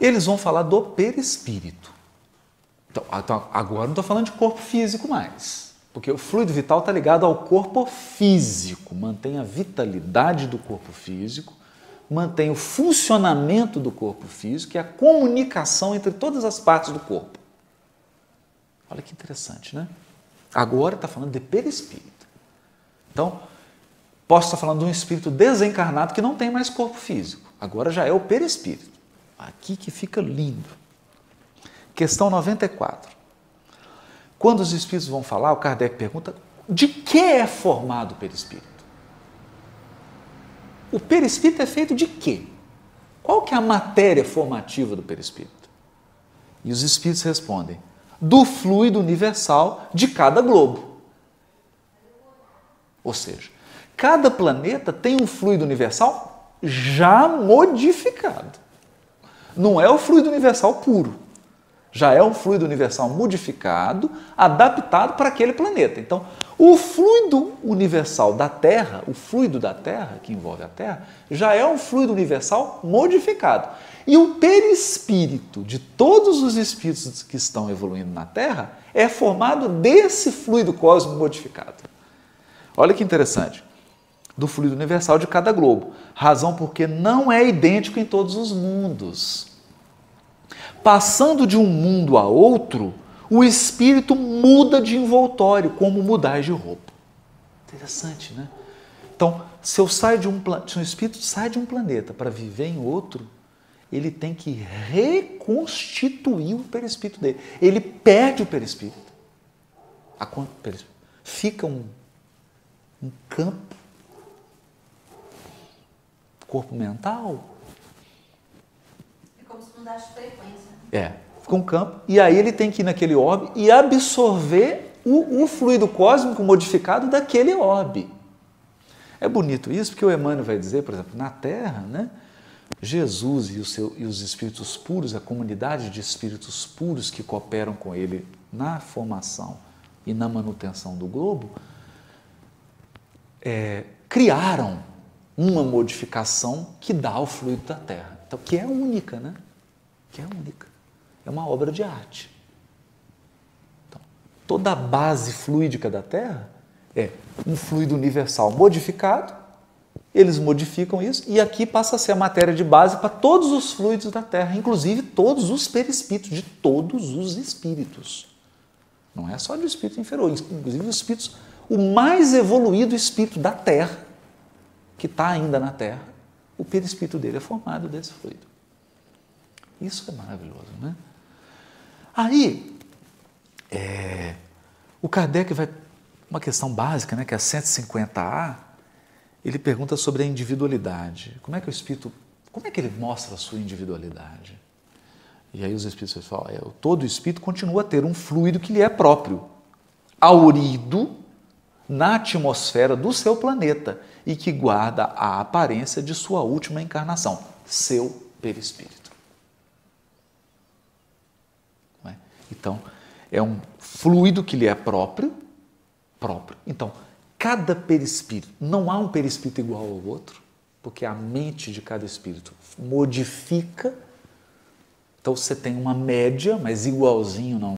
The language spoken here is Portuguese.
eles vão falar do perispírito. Então, então agora não estou falando de corpo físico mais, porque o fluido vital está ligado ao corpo físico, mantém a vitalidade do corpo físico, mantém o funcionamento do corpo físico e a comunicação entre todas as partes do corpo. Olha que interessante, né? Agora está falando de perispírito. Então, posso estar falando de um espírito desencarnado que não tem mais corpo físico. Agora já é o perispírito. Aqui que fica lindo. Questão 94. Quando os espíritos vão falar, o Kardec pergunta: de que é formado o perispírito? O perispírito é feito de quê? Qual que é a matéria formativa do perispírito? E os espíritos respondem: do fluido universal de cada globo. Ou seja, cada planeta tem um fluido universal já modificado. Não é o fluido universal puro já é um fluido universal modificado, adaptado para aquele planeta. Então, o fluido universal da Terra, o fluido da Terra, que envolve a Terra, já é um fluido universal modificado. E o perispírito de todos os espíritos que estão evoluindo na Terra é formado desse fluido cósmico modificado. Olha que interessante. Do fluido universal de cada globo. Razão porque não é idêntico em todos os mundos passando de um mundo a outro, o espírito muda de envoltório, como mudar de roupa. Interessante, né? Então, se eu saio de um se um espírito sai de um planeta para viver em outro, ele tem que reconstituir o perispírito dele. Ele perde o perispírito. Fica um, um campo, corpo mental. É como se mudasse frequência. É, fica um campo, e aí ele tem que ir naquele orbe e absorver o, o fluido cósmico modificado daquele orbe. É bonito isso, porque o Emmanuel vai dizer, por exemplo, na Terra, né? Jesus e, seu, e, os espíritos puros, a comunidade de espíritos puros que cooperam com ele na formação e na manutenção do globo, é, criaram uma modificação que dá ao fluido da Terra, então, que é única, né? Que é única é uma obra de arte. Então, toda a base fluídica da Terra é um fluido universal modificado, eles modificam isso e aqui passa a ser a matéria de base para todos os fluidos da Terra, inclusive todos os perispíritos, de todos os espíritos. Não é só de espírito inferior, inclusive os espíritos, o mais evoluído espírito da Terra, que está ainda na Terra, o perispírito dele é formado desse fluido. Isso é maravilhoso, né? Aí, é, o Kardec vai. Uma questão básica, né, que é a 150A, ele pergunta sobre a individualidade. Como é que o espírito. Como é que ele mostra a sua individualidade? E aí os espíritos falam: é, todo espírito continua a ter um fluido que lhe é próprio, aurido na atmosfera do seu planeta e que guarda a aparência de sua última encarnação, seu perispírito. Então, é um fluido que lhe é próprio, próprio. Então, cada perispírito, não há um perispírito igual ao outro, porque a mente de cada espírito modifica. Então, você tem uma média, mas igualzinho não